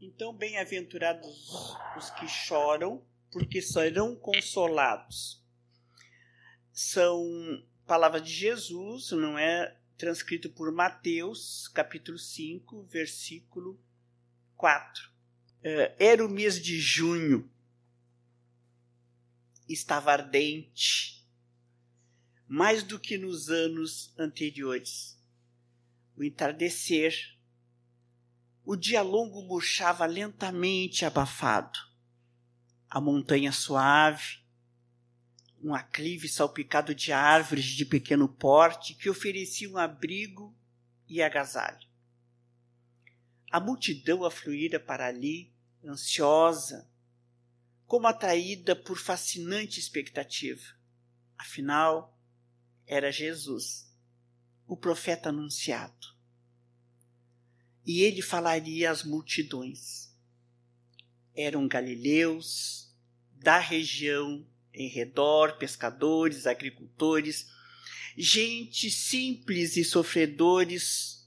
Então, bem-aventurados os que choram, porque serão consolados. São palavras de Jesus, não é transcrito por Mateus, capítulo 5, versículo 4. É, era o mês de junho, estava ardente, mais do que nos anos anteriores. O entardecer o dia longo murchava lentamente abafado. A montanha suave, um aclive salpicado de árvores de pequeno porte que ofereciam abrigo e agasalho. A multidão afluíra para ali, ansiosa, como atraída por fascinante expectativa. Afinal, era Jesus, o profeta anunciado e ele falaria às multidões. Eram galileus da região em redor, pescadores, agricultores, gente simples e sofredores,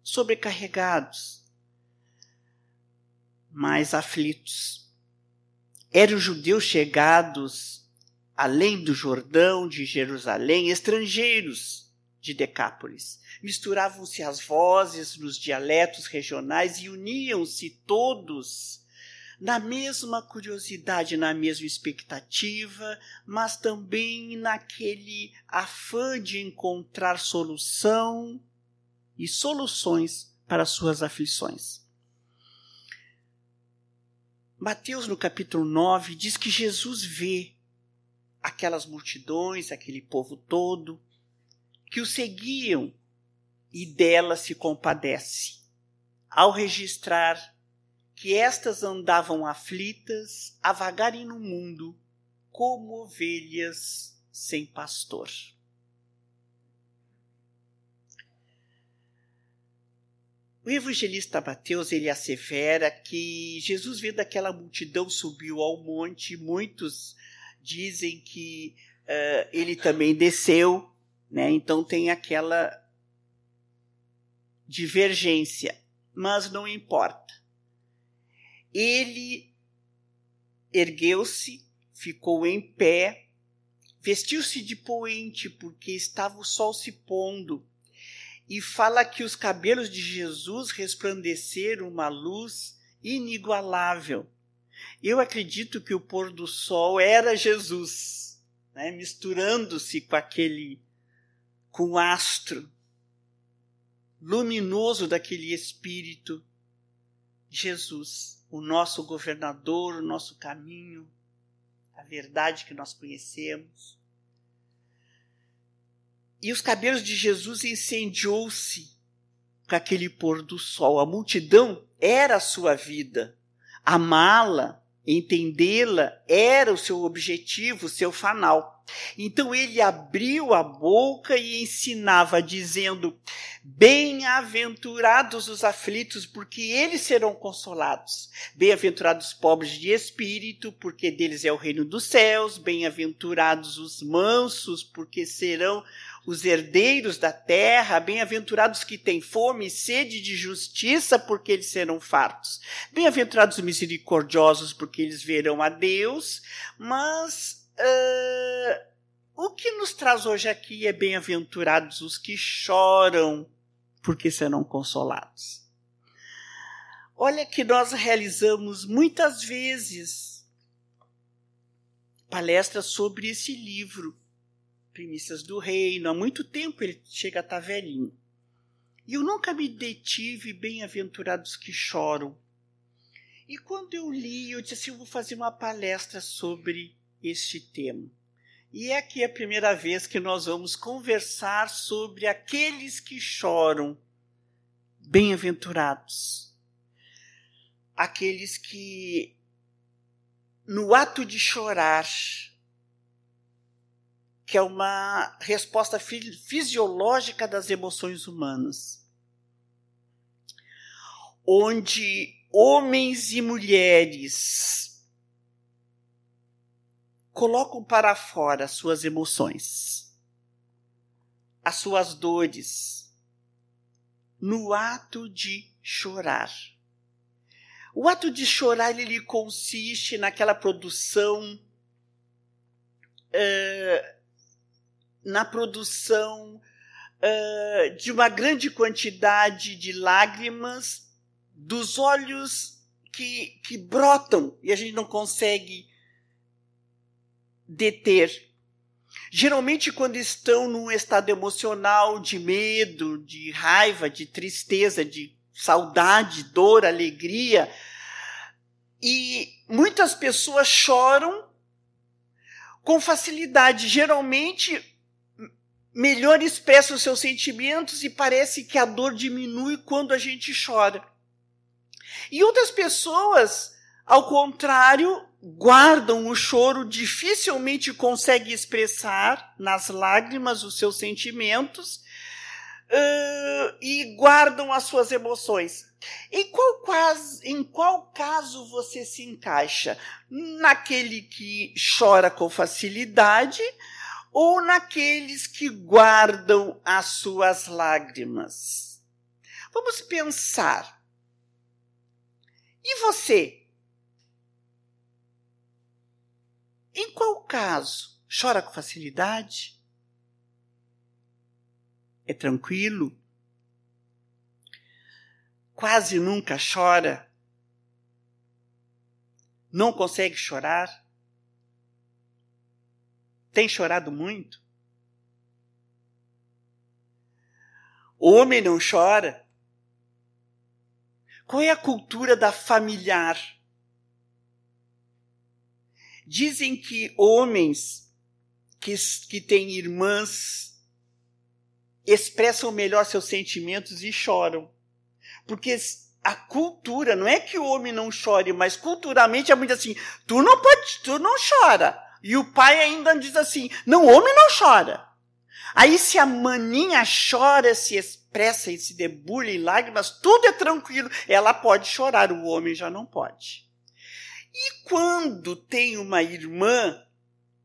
sobrecarregados, mas aflitos. Eram judeus chegados além do Jordão, de Jerusalém, estrangeiros de Decápolis. Misturavam-se as vozes nos dialetos regionais e uniam-se todos na mesma curiosidade, na mesma expectativa, mas também naquele afã de encontrar solução e soluções para suas aflições. Mateus, no capítulo 9, diz que Jesus vê aquelas multidões, aquele povo todo, que o seguiam e dela se compadece, ao registrar que estas andavam aflitas a vagarem no mundo como ovelhas sem pastor. O evangelista Mateus ele assevera que Jesus vendo aquela multidão subiu ao monte, muitos dizem que uh, ele também desceu né? Então tem aquela divergência, mas não importa. Ele ergueu-se, ficou em pé, vestiu-se de poente porque estava o sol se pondo, e fala que os cabelos de Jesus resplandeceram uma luz inigualável. Eu acredito que o pôr do sol era Jesus, né? misturando-se com aquele com o astro luminoso daquele Espírito, Jesus, o nosso governador, o nosso caminho, a verdade que nós conhecemos. E os cabelos de Jesus incendiou-se com aquele pôr do sol. A multidão era a sua vida. Amá-la, entendê-la, era o seu objetivo, o seu fanal. Então ele abriu a boca e ensinava, dizendo: Bem-aventurados os aflitos, porque eles serão consolados. Bem-aventurados os pobres de espírito, porque deles é o reino dos céus. Bem-aventurados os mansos, porque serão os herdeiros da terra, bem-aventurados que têm fome e sede de justiça, porque eles serão fartos. Bem-aventurados os misericordiosos, porque eles verão a Deus. Mas Uh, o que nos traz hoje aqui é bem-aventurados os que choram, porque serão consolados. Olha que nós realizamos muitas vezes palestras sobre esse livro, Primícias do Reino. Há muito tempo ele chega a estar velhinho. E eu nunca me detive bem-aventurados que choram. E quando eu li, eu disse assim: eu vou fazer uma palestra sobre este tema. E é aqui a primeira vez que nós vamos conversar sobre aqueles que choram, bem-aventurados. Aqueles que, no ato de chorar, que é uma resposta fisiológica das emoções humanas, onde homens e mulheres colocam para fora as suas emoções, as suas dores, no ato de chorar. O ato de chorar ele consiste naquela produção, uh, na produção uh, de uma grande quantidade de lágrimas dos olhos que, que brotam e a gente não consegue deter. Geralmente, quando estão num estado emocional de medo, de raiva, de tristeza, de saudade, dor, alegria, e muitas pessoas choram com facilidade. Geralmente, melhor expressa os seus sentimentos e parece que a dor diminui quando a gente chora. E outras pessoas, ao contrário, guardam o choro, dificilmente conseguem expressar nas lágrimas os seus sentimentos uh, e guardam as suas emoções. Em qual, em qual caso você se encaixa? Naquele que chora com facilidade ou naqueles que guardam as suas lágrimas? Vamos pensar. E você? Em qual caso? Chora com facilidade? É tranquilo? Quase nunca chora? Não consegue chorar? Tem chorado muito? O homem não chora? Qual é a cultura da familiar? Dizem que homens que, que têm irmãs expressam melhor seus sentimentos e choram. Porque a cultura, não é que o homem não chore, mas culturalmente é muito assim, tu não pode, tu não chora. E o pai ainda diz assim, não, o homem não chora. Aí se a maninha chora, se expressa e se debulha em lágrimas, tudo é tranquilo. Ela pode chorar, o homem já não pode. E quando tem uma irmã,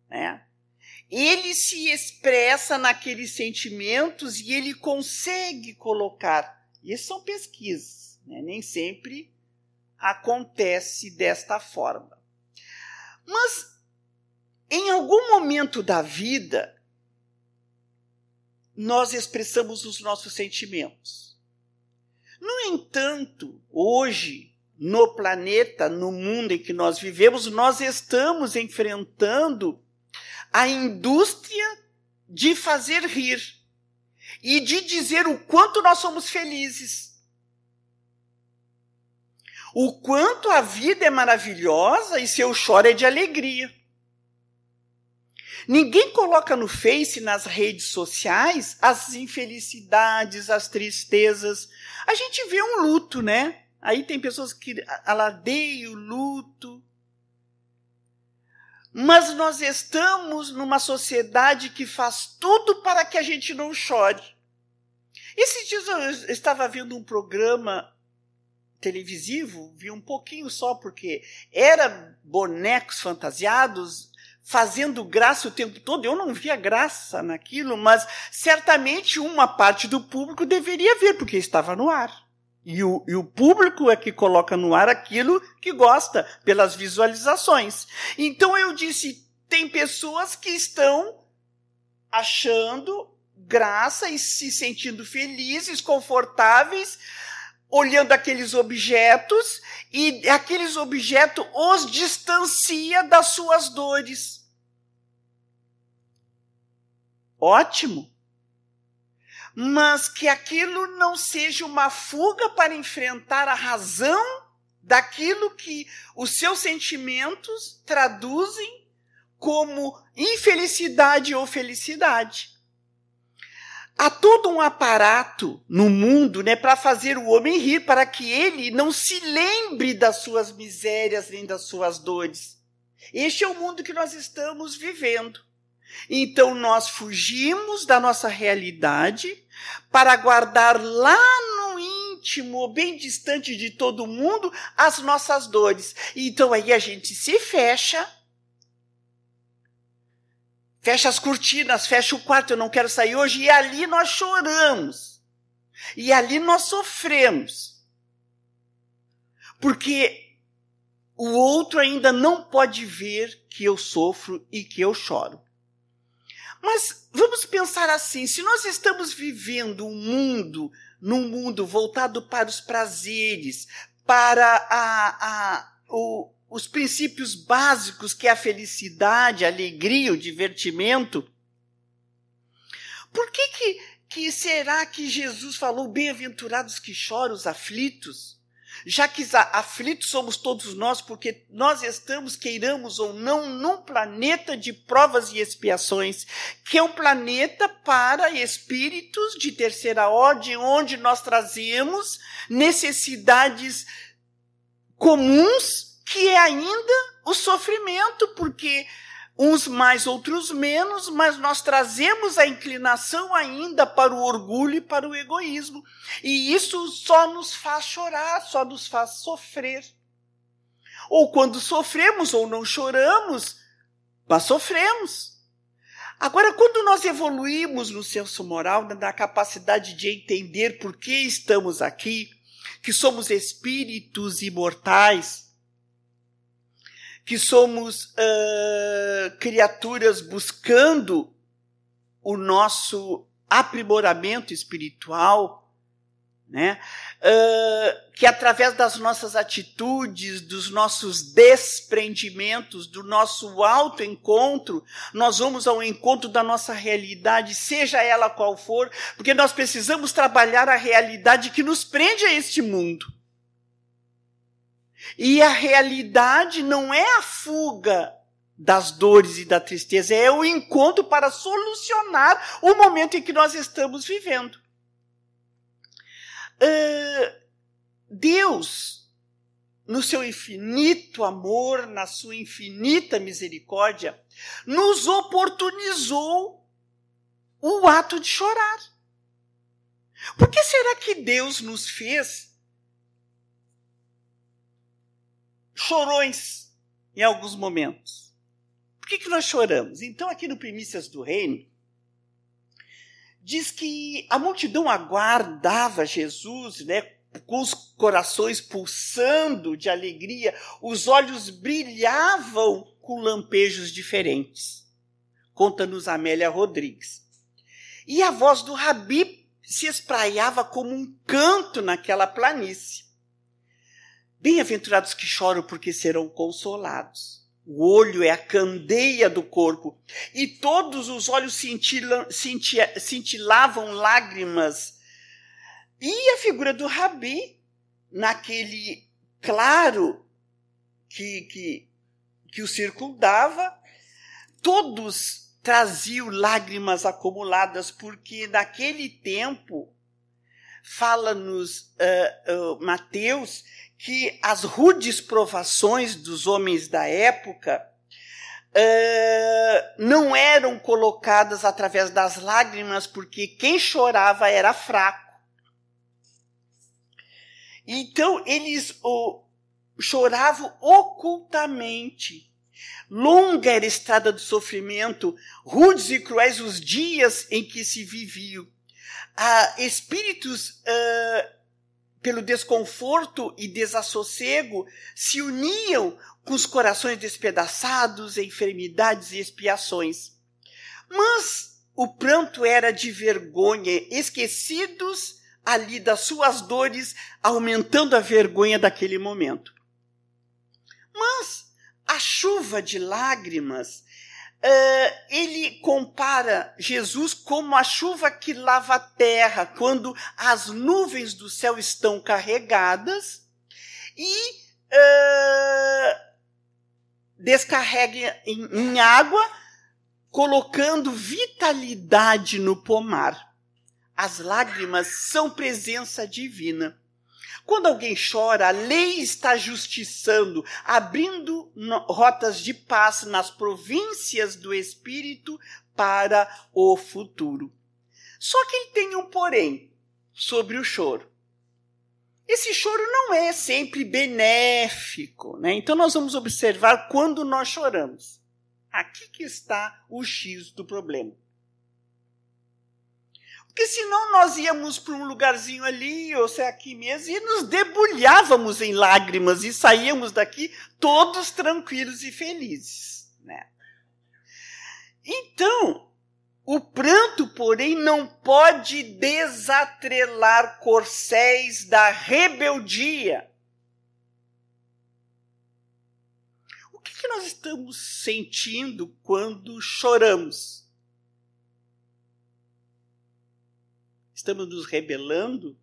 né, ele se expressa naqueles sentimentos e ele consegue colocar. Isso são pesquisas, né? nem sempre acontece desta forma. Mas em algum momento da vida, nós expressamos os nossos sentimentos. No entanto, hoje, no planeta, no mundo em que nós vivemos, nós estamos enfrentando a indústria de fazer rir e de dizer o quanto nós somos felizes. O quanto a vida é maravilhosa e seu choro é de alegria. Ninguém coloca no Face, nas redes sociais, as infelicidades, as tristezas. A gente vê um luto, né? Aí tem pessoas que aladeiam o luto. Mas nós estamos numa sociedade que faz tudo para que a gente não chore. Esses dias eu estava vendo um programa televisivo, vi um pouquinho só, porque era bonecos fantasiados fazendo graça o tempo todo. Eu não via graça naquilo, mas certamente uma parte do público deveria ver, porque estava no ar. E o, e o público é que coloca no ar aquilo que gosta, pelas visualizações. Então eu disse: tem pessoas que estão achando graça e se sentindo felizes, confortáveis, olhando aqueles objetos, e aqueles objetos os distancia das suas dores. Ótimo mas que aquilo não seja uma fuga para enfrentar a razão daquilo que os seus sentimentos traduzem como infelicidade ou felicidade. Há todo um aparato no mundo né, para fazer o homem rir, para que ele não se lembre das suas misérias nem das suas dores. Este é o mundo que nós estamos vivendo. Então nós fugimos da nossa realidade para guardar lá no íntimo, bem distante de todo mundo, as nossas dores. Então aí a gente se fecha, fecha as cortinas, fecha o quarto, eu não quero sair hoje, e ali nós choramos. E ali nós sofremos. porque o outro ainda não pode ver que eu sofro e que eu choro. Mas vamos pensar assim: se nós estamos vivendo um mundo, num mundo voltado para os prazeres, para a, a, o, os princípios básicos que é a felicidade, a alegria, o divertimento, por que, que, que será que Jesus falou bem-aventurados que choram os aflitos? Já que aflitos somos todos nós, porque nós estamos, queiramos ou não, num planeta de provas e expiações, que é um planeta para espíritos de terceira ordem, onde nós trazemos necessidades comuns, que é ainda o sofrimento, porque uns mais, outros menos, mas nós trazemos a inclinação ainda para o orgulho e para o egoísmo. E isso só nos faz chorar, só nos faz sofrer. Ou quando sofremos ou não choramos, mas sofremos. Agora, quando nós evoluímos no senso moral, na capacidade de entender por que estamos aqui, que somos espíritos imortais, que somos uh, criaturas buscando o nosso aprimoramento espiritual, né? Uh, que através das nossas atitudes, dos nossos desprendimentos, do nosso autoencontro, nós vamos ao encontro da nossa realidade, seja ela qual for, porque nós precisamos trabalhar a realidade que nos prende a este mundo. E a realidade não é a fuga das dores e da tristeza, é o encontro para solucionar o momento em que nós estamos vivendo. Uh, Deus, no seu infinito amor, na sua infinita misericórdia, nos oportunizou o ato de chorar. Por que será que Deus nos fez chorões em alguns momentos. Por que, que nós choramos? Então, aqui no Primícias do Reino, diz que a multidão aguardava Jesus, né, com os corações pulsando de alegria, os olhos brilhavam com lampejos diferentes. Conta-nos Amélia Rodrigues. E a voz do Rabi se espraiava como um canto naquela planície. Bem-aventurados que choram, porque serão consolados. O olho é a candeia do corpo, e todos os olhos cintilavam lágrimas. E a figura do Rabi, naquele claro que, que, que o circundava, todos traziam lágrimas acumuladas, porque naquele tempo, fala-nos uh, uh, Mateus, que as rudes provações dos homens da época uh, não eram colocadas através das lágrimas, porque quem chorava era fraco. Então eles choravam ocultamente. Longa era a estrada do sofrimento, rudes e cruéis os dias em que se viviam. Ah, espíritos uh, pelo desconforto e desassossego, se uniam com os corações despedaçados, enfermidades e expiações. Mas o pranto era de vergonha, esquecidos ali das suas dores, aumentando a vergonha daquele momento. Mas a chuva de lágrimas Uh, ele compara Jesus como a chuva que lava a terra quando as nuvens do céu estão carregadas e uh, descarrega em, em água, colocando vitalidade no pomar. As lágrimas são presença divina. Quando alguém chora, a lei está justiçando, abrindo rotas de paz nas províncias do espírito para o futuro. Só que ele tem um porém sobre o choro. Esse choro não é sempre benéfico, né? Então nós vamos observar quando nós choramos. Aqui que está o X do problema. Porque senão nós íamos para um lugarzinho ali, ou se é aqui mesmo, e nos debulhávamos em lágrimas e saíamos daqui todos tranquilos e felizes. Né? Então, o pranto, porém, não pode desatrelar corcéis da rebeldia. O que, que nós estamos sentindo quando choramos? Estamos nos rebelando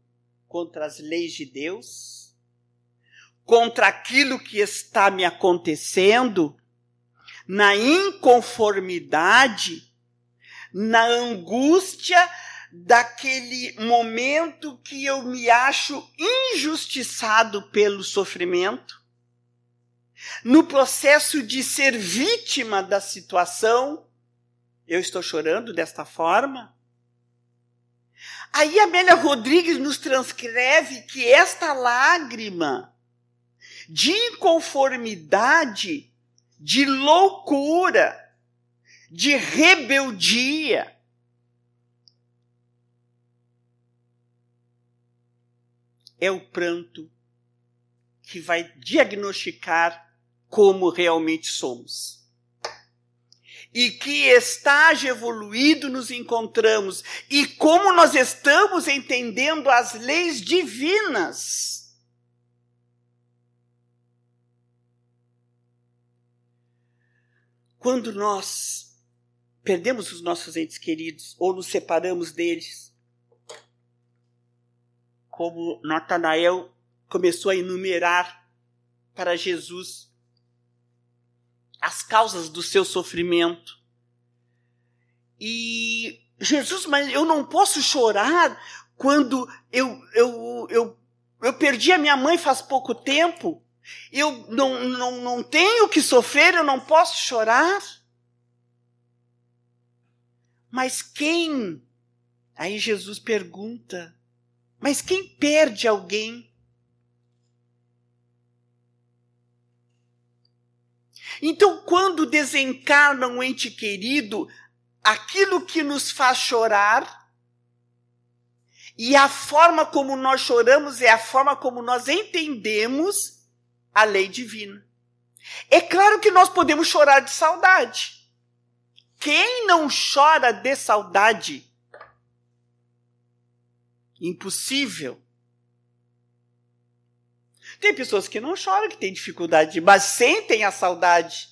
contra as leis de Deus? Contra aquilo que está me acontecendo? Na inconformidade? Na angústia daquele momento que eu me acho injustiçado pelo sofrimento? No processo de ser vítima da situação, eu estou chorando desta forma? Aí Amélia Rodrigues nos transcreve que esta lágrima de inconformidade, de loucura, de rebeldia, é o pranto que vai diagnosticar como realmente somos e que estágio evoluído nos encontramos e como nós estamos entendendo as leis divinas. Quando nós perdemos os nossos entes queridos ou nos separamos deles, como Natanael começou a enumerar para Jesus as causas do seu sofrimento. E Jesus, mas eu não posso chorar quando eu, eu, eu, eu perdi a minha mãe faz pouco tempo. Eu não, não, não tenho que sofrer, eu não posso chorar. Mas quem? Aí Jesus pergunta: Mas quem perde alguém Então, quando desencarna um ente querido, aquilo que nos faz chorar, e a forma como nós choramos é a forma como nós entendemos a lei divina. É claro que nós podemos chorar de saudade. Quem não chora de saudade? Impossível. Tem pessoas que não choram, que têm dificuldade, mas sentem a saudade.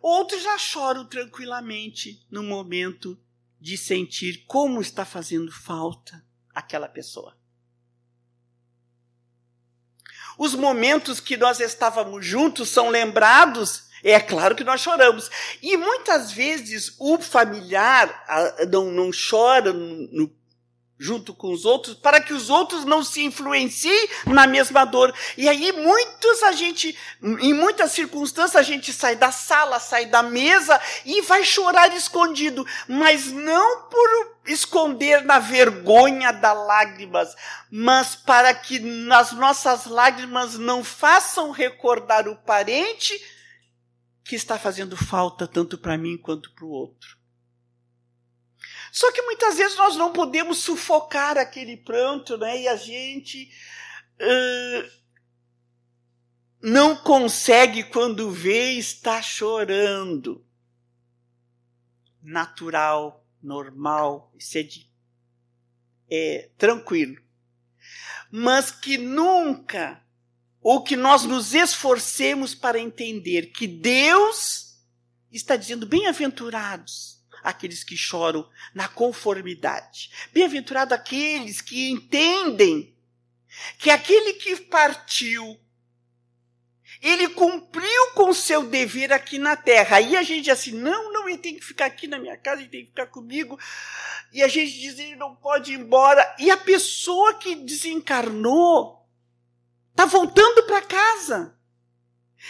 Outros já choram tranquilamente no momento de sentir como está fazendo falta aquela pessoa. Os momentos que nós estávamos juntos são lembrados, é claro que nós choramos. E muitas vezes o familiar não, não chora no junto com os outros, para que os outros não se influenciem na mesma dor. E aí muitos a gente, em muitas circunstâncias a gente sai da sala, sai da mesa e vai chorar escondido, mas não por esconder na vergonha das lágrimas, mas para que as nossas lágrimas não façam recordar o parente que está fazendo falta tanto para mim quanto para o outro. Só que muitas vezes nós não podemos sufocar aquele pranto, né? E a gente uh, não consegue, quando vê, estar chorando. Natural, normal, isso é, de, é tranquilo. Mas que nunca, ou que nós nos esforcemos para entender que Deus está dizendo bem-aventurados aqueles que choram na conformidade. Bem-aventurado aqueles que entendem que aquele que partiu, ele cumpriu com seu dever aqui na terra. Aí a gente diz assim: não, não, ele tem que ficar aqui na minha casa, ele tem que ficar comigo. E a gente diz: ele não pode ir embora. E a pessoa que desencarnou está voltando para casa.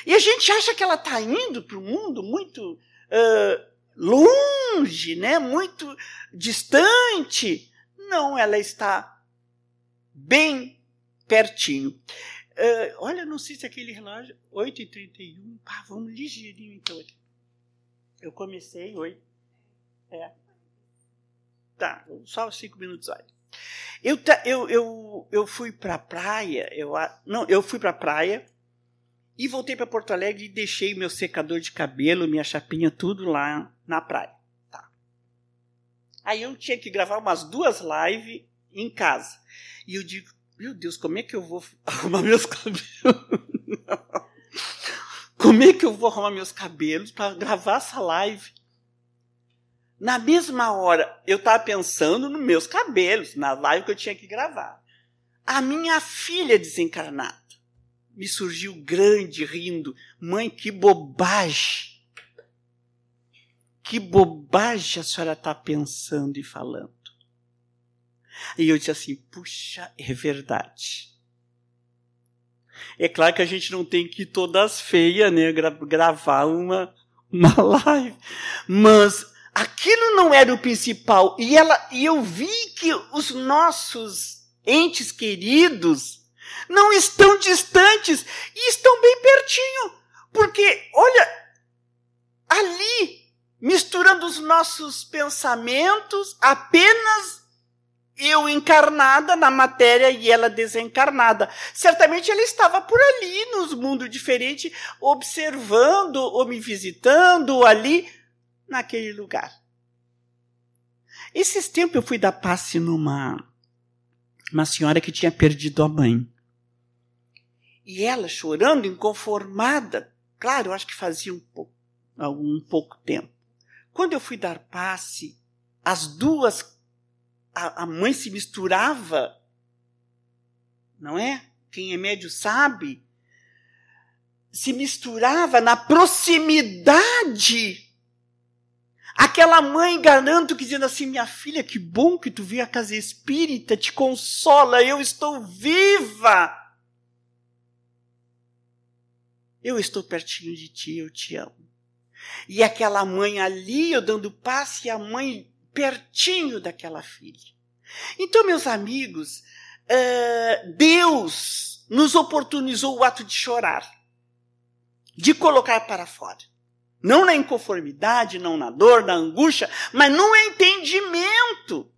E a gente acha que ela está indo para o mundo muito uh, longe, né? Muito distante. Não, ela está bem pertinho. Uh, olha, não sei se aquele relógio. 8h31. Pá, vamos ligeirinho então. Eu comecei 8. É. Tá, só cinco minutos, olha. Eu, eu, eu, eu fui pra praia, eu, não, eu fui pra praia e voltei para Porto Alegre e deixei meu secador de cabelo, minha chapinha, tudo lá na praia. Aí eu tinha que gravar umas duas lives em casa. E eu digo, meu Deus, como é que eu vou arrumar meus cabelos? como é que eu vou arrumar meus cabelos para gravar essa live? Na mesma hora, eu estava pensando nos meus cabelos, na live que eu tinha que gravar. A minha filha desencarnada me surgiu grande, rindo. Mãe, que bobagem! Que bobagem a senhora está pensando e falando. E eu disse assim: puxa, é verdade. É claro que a gente não tem que ir todas feias, né? Gra gravar uma, uma live. Mas aquilo não era o principal. E, ela, e eu vi que os nossos entes queridos não estão distantes e estão bem pertinho. Porque, olha, ali, misturando os nossos pensamentos, apenas eu encarnada na matéria e ela desencarnada. Certamente ela estava por ali, nos mundos diferentes, observando ou me visitando ali, naquele lugar. Esses tempos eu fui dar passe numa uma senhora que tinha perdido a mãe. E ela chorando, inconformada. Claro, eu acho que fazia um pouco, um pouco tempo. Quando eu fui dar passe, as duas a, a mãe se misturava, não é? Quem é médio sabe. Se misturava na proximidade. Aquela mãe garanto que dizendo assim: minha filha, que bom que tu veio à casa espírita, te consola, eu estou viva. Eu estou pertinho de ti, eu te amo. E aquela mãe ali, eu dando passe, e a mãe pertinho daquela filha. Então, meus amigos, uh, Deus nos oportunizou o ato de chorar, de colocar para fora. Não na inconformidade, não na dor, na angústia, mas no entendimento.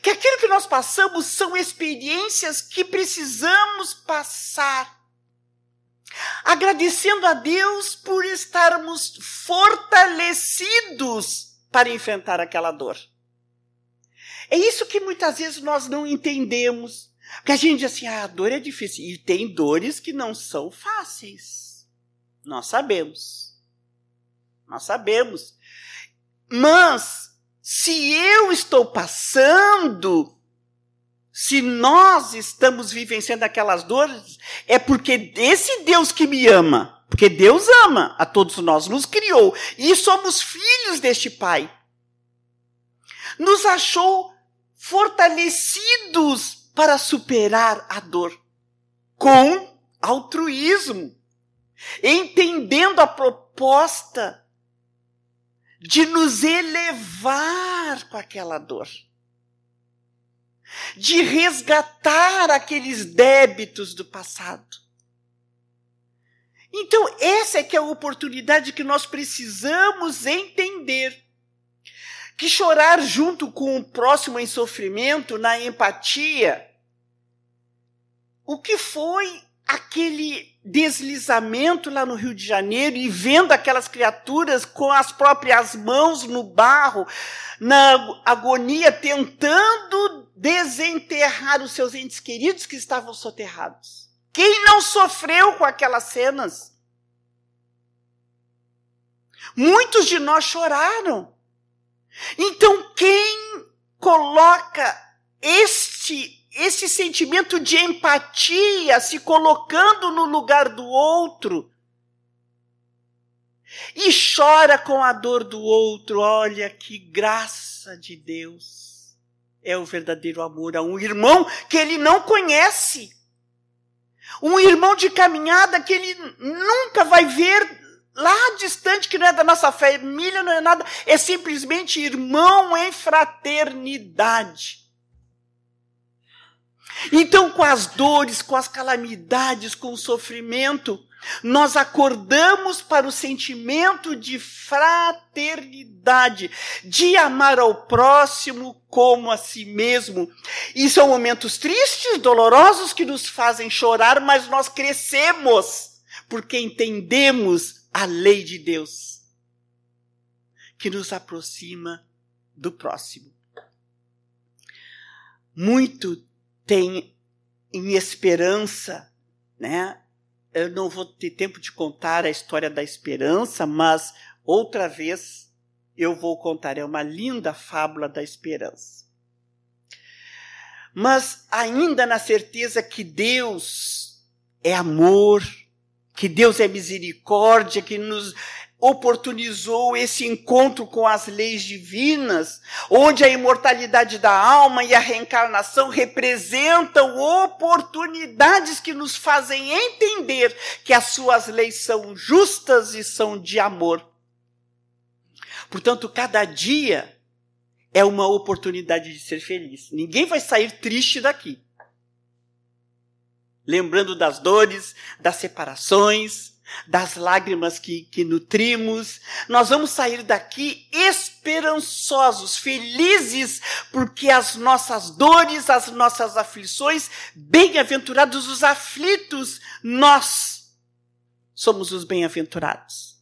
Que aquilo que nós passamos são experiências que precisamos passar. Agradecendo a Deus por estarmos fortalecidos para enfrentar aquela dor. É isso que muitas vezes nós não entendemos. Porque a gente diz assim, ah, a dor é difícil. E tem dores que não são fáceis. Nós sabemos. Nós sabemos. Mas, se eu estou passando, se nós estamos vivenciando aquelas dores, é porque esse Deus que me ama, porque Deus ama a todos nós, nos criou e somos filhos deste Pai. Nos achou fortalecidos para superar a dor com altruísmo, entendendo a proposta de nos elevar com aquela dor, de resgatar aqueles débitos do passado então, essa é que é a oportunidade que nós precisamos entender. Que chorar junto com o próximo em sofrimento, na empatia, o que foi aquele deslizamento lá no Rio de Janeiro e vendo aquelas criaturas com as próprias mãos no barro, na agonia, tentando desenterrar os seus entes queridos que estavam soterrados. Quem não sofreu com aquelas cenas? Muitos de nós choraram. Então, quem coloca este esse sentimento de empatia, se colocando no lugar do outro, e chora com a dor do outro, olha que graça de Deus. É o verdadeiro amor a um irmão que ele não conhece. Um irmão de caminhada que ele nunca vai ver lá distante, que não é da nossa família, não é nada, é simplesmente irmão em fraternidade. Então, com as dores, com as calamidades, com o sofrimento, nós acordamos para o sentimento de fraternidade, de amar ao próximo como a si mesmo. E são momentos tristes, dolorosos que nos fazem chorar, mas nós crescemos porque entendemos a lei de Deus que nos aproxima do próximo. Muito tem em esperança, né? Eu não vou ter tempo de contar a história da esperança, mas outra vez eu vou contar. É uma linda fábula da esperança. Mas ainda na certeza que Deus é amor, que Deus é misericórdia, que nos oportunizou esse encontro com as leis divinas, onde a imortalidade da alma e a reencarnação representam oportunidades que nos fazem entender que as suas leis são justas e são de amor. Portanto, cada dia é uma oportunidade de ser feliz. Ninguém vai sair triste daqui. Lembrando das dores, das separações, das lágrimas que, que nutrimos, nós vamos sair daqui esperançosos, felizes, porque as nossas dores, as nossas aflições, bem-aventurados os aflitos, nós somos os bem-aventurados.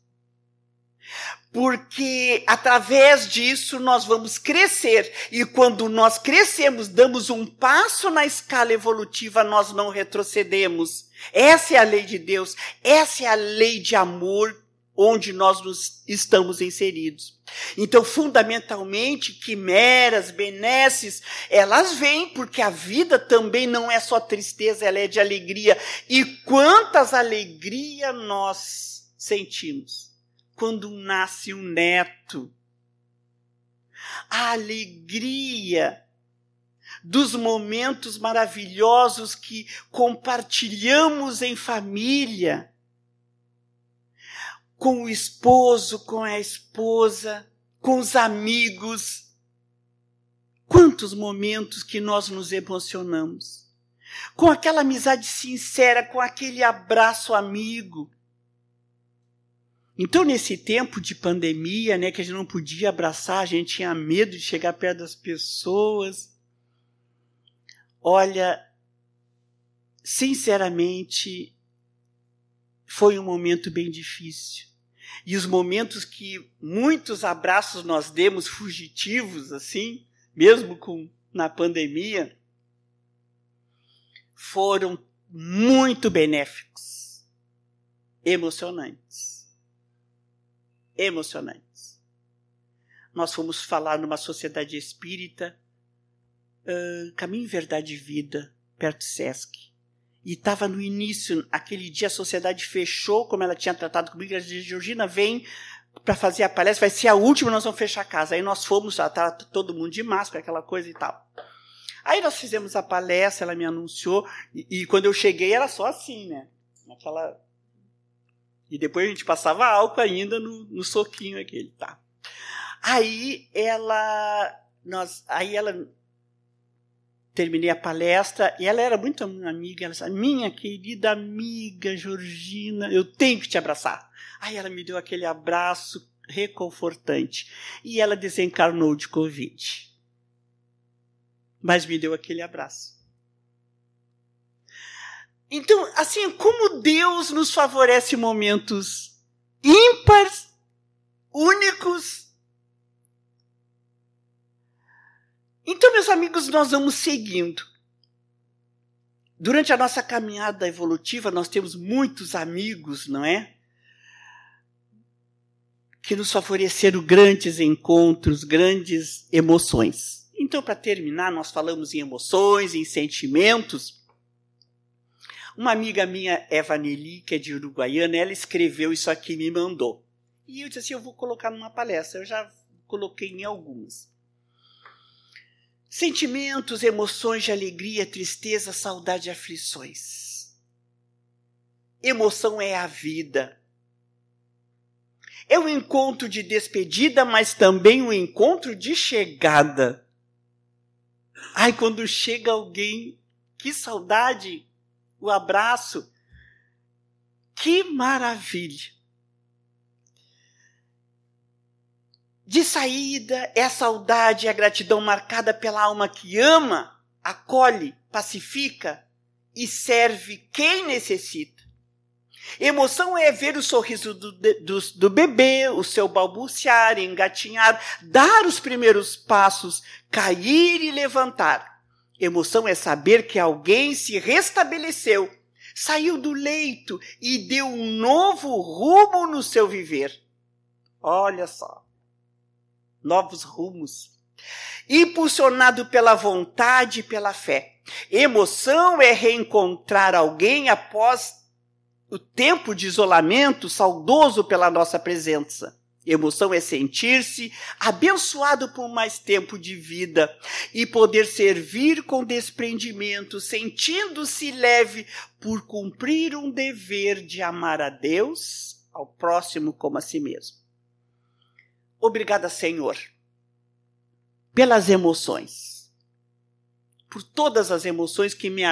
Porque através disso nós vamos crescer, e quando nós crescemos, damos um passo na escala evolutiva, nós não retrocedemos essa é a lei de Deus, essa é a lei de amor onde nós nos estamos inseridos. Então, fundamentalmente, quimeras, benesses, elas vêm porque a vida também não é só tristeza, ela é de alegria. E quantas alegrias nós sentimos quando nasce um neto. A alegria dos momentos maravilhosos que compartilhamos em família, com o esposo, com a esposa, com os amigos. Quantos momentos que nós nos emocionamos. Com aquela amizade sincera, com aquele abraço amigo. Então, nesse tempo de pandemia, né, que a gente não podia abraçar, a gente tinha medo de chegar perto das pessoas. Olha, sinceramente, foi um momento bem difícil. E os momentos que muitos abraços nós demos fugitivos, assim, mesmo com na pandemia, foram muito benéficos, emocionantes. Emocionantes. Nós fomos falar numa sociedade espírita Caminho, Verdade e Vida, perto de Sesc. E estava no início, aquele dia a sociedade fechou, como ela tinha tratado comigo, ela disse, Georgina, vem para fazer a palestra, vai ser a última, nós vamos fechar a casa. Aí nós fomos, estava todo mundo de máscara, aquela coisa e tal. Aí nós fizemos a palestra, ela me anunciou, e, e quando eu cheguei era só assim, né? Aquela. E depois a gente passava álcool ainda no, no soquinho aquele, tá? Aí ela. Nós, aí ela terminei a palestra e ela era muito amiga. Ela disse: Minha querida amiga Georgina, eu tenho que te abraçar. Aí ela me deu aquele abraço reconfortante e ela desencarnou de Covid. Mas me deu aquele abraço. Então, assim, como Deus nos favorece momentos ímpares, únicos, Então, meus amigos, nós vamos seguindo. Durante a nossa caminhada evolutiva, nós temos muitos amigos, não é? Que nos favoreceram grandes encontros, grandes emoções. Então, para terminar, nós falamos em emoções, em sentimentos. Uma amiga minha, Eva Nelly, que é de Uruguaiana, ela escreveu isso aqui e me mandou. E eu disse assim: eu vou colocar numa palestra. Eu já coloquei em algumas. Sentimentos, emoções de alegria, tristeza, saudade e aflições. Emoção é a vida. É um encontro de despedida, mas também um encontro de chegada. Ai, quando chega alguém que saudade! O abraço. Que maravilha! De saída, é a saudade e a gratidão marcada pela alma que ama, acolhe, pacifica e serve quem necessita. Emoção é ver o sorriso do, do, do, bebê, o seu balbuciar, engatinhar, dar os primeiros passos, cair e levantar. Emoção é saber que alguém se restabeleceu, saiu do leito e deu um novo rumo no seu viver. Olha só. Novos rumos. Impulsionado pela vontade e pela fé. Emoção é reencontrar alguém após o tempo de isolamento saudoso pela nossa presença. Emoção é sentir-se abençoado por mais tempo de vida e poder servir com desprendimento, sentindo-se leve por cumprir um dever de amar a Deus, ao próximo como a si mesmo. Obrigada, Senhor, pelas emoções, por todas as emoções que me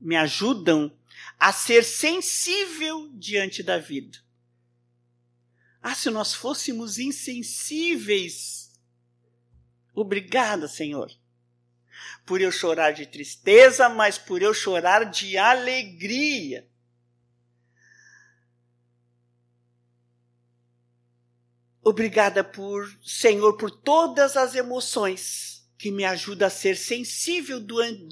me ajudam a ser sensível diante da vida. Ah, se nós fôssemos insensíveis. Obrigada, Senhor, por eu chorar de tristeza, mas por eu chorar de alegria. Obrigada por, Senhor, por todas as emoções que me ajuda a ser sensível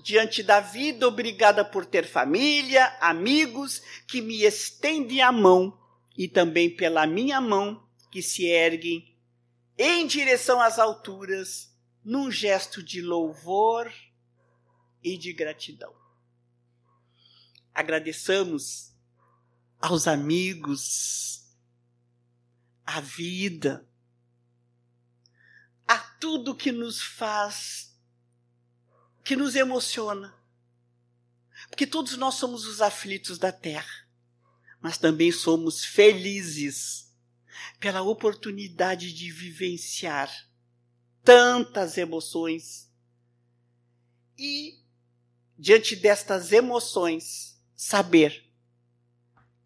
diante da vida. Obrigada por ter família, amigos que me estendem a mão e também pela minha mão que se erguem em direção às alturas num gesto de louvor e de gratidão. Agradeçamos aos amigos, à vida, a tudo que nos faz, que nos emociona. Porque todos nós somos os aflitos da terra, mas também somos felizes pela oportunidade de vivenciar tantas emoções. E, diante destas emoções, saber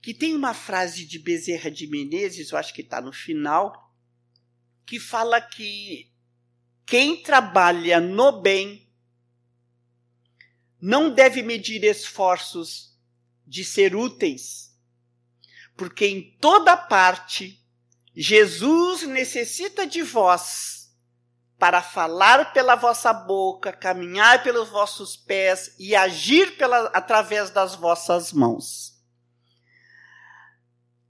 que tem uma frase de Bezerra de Menezes, eu acho que está no final, que fala que quem trabalha no bem não deve medir esforços de ser úteis, porque em toda parte Jesus necessita de vós para falar pela vossa boca, caminhar pelos vossos pés e agir pela, através das vossas mãos.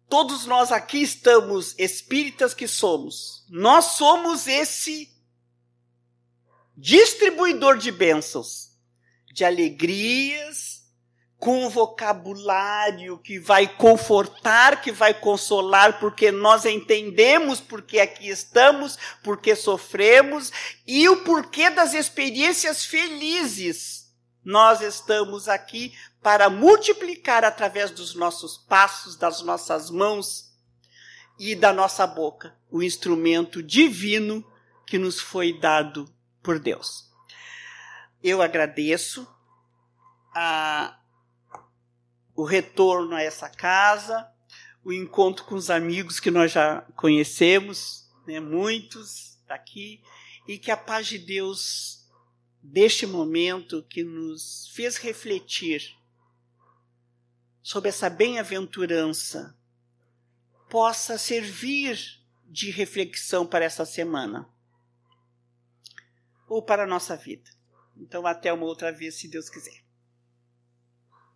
Todos nós aqui estamos, espíritas que somos, nós somos esse distribuidor de bênçãos, de alegrias, com vocabulário que vai confortar, que vai consolar, porque nós entendemos porque aqui estamos, porque sofremos e o porquê das experiências felizes. Nós estamos aqui para multiplicar através dos nossos passos, das nossas mãos e da nossa boca o instrumento divino que nos foi dado por Deus. Eu agradeço a, o retorno a essa casa, o encontro com os amigos que nós já conhecemos, né, muitos aqui, e que a paz de Deus deste momento que nos fez refletir sobre essa bem-aventurança possa servir de reflexão para essa semana ou para a nossa vida. Então, até uma outra vez, se Deus quiser.